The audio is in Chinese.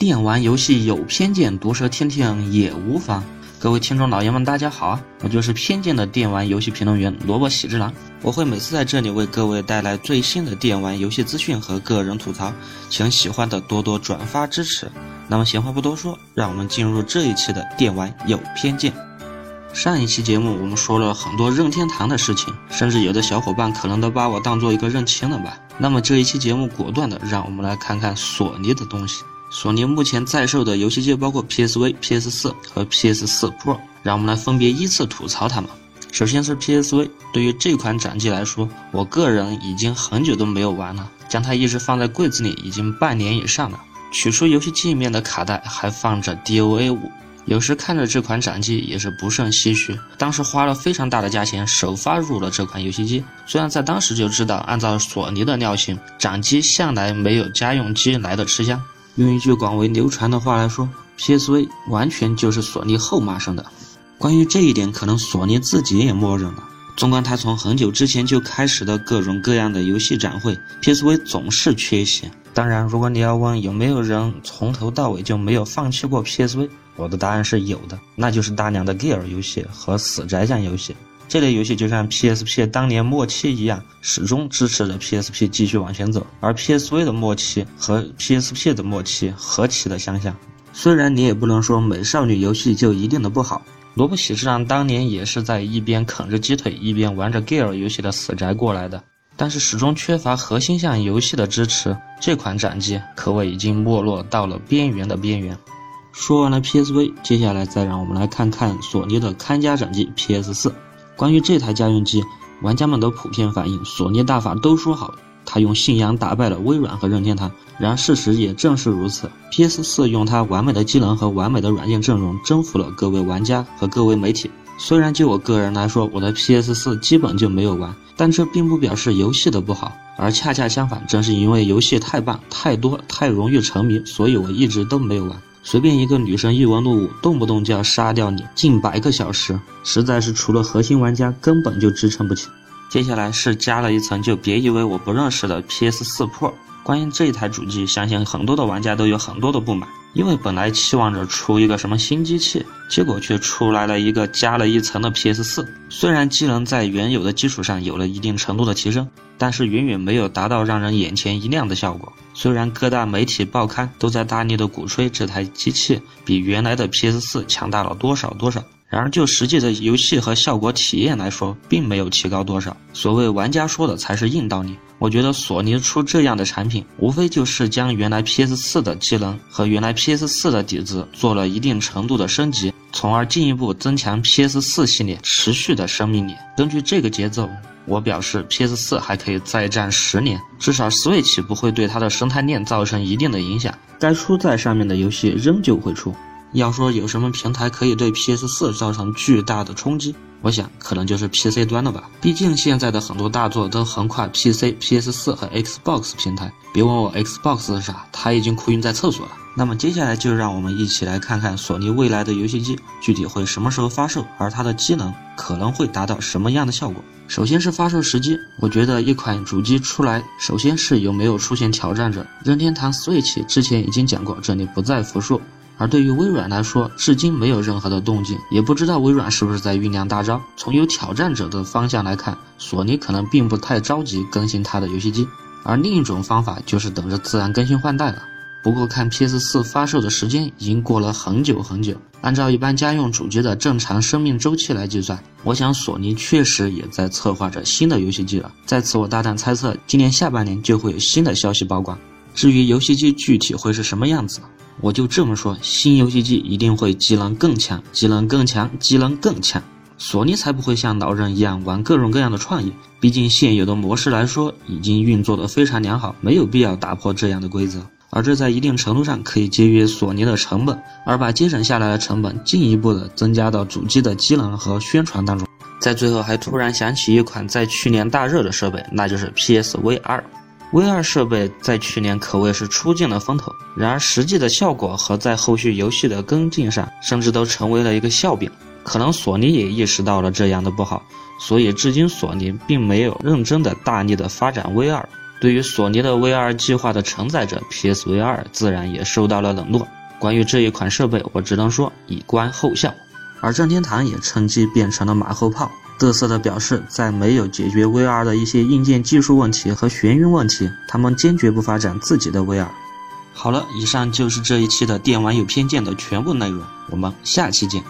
电玩游戏有偏见，毒舌听听也无妨。各位听众老爷们，大家好啊！我就是偏见的电玩游戏评论员萝卜喜之郎。我会每次在这里为各位带来最新的电玩游戏资讯和个人吐槽，请喜欢的多多转发支持。那么闲话不多说，让我们进入这一期的电玩有偏见。上一期节目我们说了很多任天堂的事情，甚至有的小伙伴可能都把我当做一个认亲了吧？那么这一期节目果断的让我们来看看索尼的东西。索尼目前在售的游戏机包括 PSV、PS4 和 PS4 Pro，让我们来分别依次吐槽它们。首先是 PSV，对于这款掌机来说，我个人已经很久都没有玩了，将它一直放在柜子里已经半年以上了。取出游戏机里面的卡带，还放着 DOA 五，有时看着这款掌机也是不胜唏嘘。当时花了非常大的价钱首发入了这款游戏机，虽然在当时就知道，按照索尼的尿性，掌机向来没有家用机来的吃香。用一句广为流传的话来说，PSV 完全就是索尼后妈生的。关于这一点，可能索尼自己也默认了。纵观它从很久之前就开始的各种各样的游戏展会，PSV 总是缺席。当然，如果你要问有没有人从头到尾就没有放弃过 PSV，我的答案是有的，那就是大量的 Gear 游戏和死宅向游戏。这类游戏就像 PSP 当年末期一样，始终支持着 PSP 继续往前走，而 PSV 的末期和 PSP 的末期何其的相像。虽然你也不能说美少女游戏就一定的不好，萝卜喜之郎当年也是在一边啃着鸡腿一边玩着 Gear 游戏的死宅过来的，但是始终缺乏核心向游戏的支持，这款掌机可谓已经没落到了边缘的边缘。说完了 PSV，接下来再让我们来看看索尼的看家掌机 PS4。关于这台家用机，玩家们都普遍反映，索尼大法都说好，他用信仰打败了微软和任天堂。然而事实也正是如此，PS4 用它完美的机能和完美的软件阵容征服了各位玩家和各位媒体。虽然就我个人来说，我的 PS4 基本就没有玩，但这并不表示游戏的不好，而恰恰相反，正是因为游戏太棒、太多、太容易沉迷，所以我一直都没有玩。随便一个女生异闻录，动不动就要杀掉你近百个小时，实在是除了核心玩家根本就支撑不起。接下来是加了一层，就别以为我不认识的 P.S. 四 Pro。关于这一台主机，相信很多的玩家都有很多的不满。因为本来期望着出一个什么新机器，结果却出来了一个加了一层的 PS4。虽然机能在原有的基础上有了一定程度的提升，但是远远没有达到让人眼前一亮的效果。虽然各大媒体报刊都在大力的鼓吹这台机器比原来的 PS4 强大了多少多少。然而，就实际的游戏和效果体验来说，并没有提高多少。所谓玩家说的才是硬道理。我觉得索尼出这样的产品，无非就是将原来 PS4 的机能和原来 PS4 的底子做了一定程度的升级，从而进一步增强 PS4 系列持续的生命力。根据这个节奏，我表示 PS4 还可以再战十年，至少 Switch 不会对它的生态链造成一定的影响，该出在上面的游戏仍旧会出。要说有什么平台可以对 PS4 造成巨大的冲击，我想可能就是 PC 端了吧。毕竟现在的很多大作都横跨 PC、PS4 和 Xbox 平台。别问我 Xbox 是啥，它已经哭晕在厕所了。那么接下来就让我们一起来看看索尼未来的游戏机具体会什么时候发售，而它的机能可能会达到什么样的效果。首先是发售时机，我觉得一款主机出来，首先是有没有出现挑战者。任天堂 Switch 之前已经讲过，这里不再复述。而对于微软来说，至今没有任何的动静，也不知道微软是不是在酝酿大招。从有挑战者的方向来看，索尼可能并不太着急更新它的游戏机，而另一种方法就是等着自然更新换代了。不过看 PS4 发售的时间已经过了很久很久，按照一般家用主机的正常生命周期来计算，我想索尼确实也在策划着新的游戏机了。在此，我大胆猜测，今年下半年就会有新的消息曝光。至于游戏机具体会是什么样子？我就这么说，新游戏机一定会机能更强，机能更强，机能更强。索尼才不会像老人一样玩各种各样的创意，毕竟现有的模式来说已经运作的非常良好，没有必要打破这样的规则。而这在一定程度上可以节约索尼的成本，而把节省下来的成本进一步的增加到主机的机能和宣传当中。在最后还突然想起一款在去年大热的设备，那就是 PSVR。VR 设备在去年可谓是出尽了风头，然而实际的效果和在后续游戏的跟进上，甚至都成为了一个笑柄。可能索尼也意识到了这样的不好，所以至今索尼并没有认真的大力的发展 VR。对于索尼的 VR 计划的承载者 PSVR 自然也受到了冷落。关于这一款设备，我只能说以观后效。而任天堂也趁机变成了马后炮，嘚瑟的表示，在没有解决 VR 的一些硬件技术问题和眩晕问题，他们坚决不发展自己的 VR。好了，以上就是这一期的电玩有偏见的全部内容，我们下期见。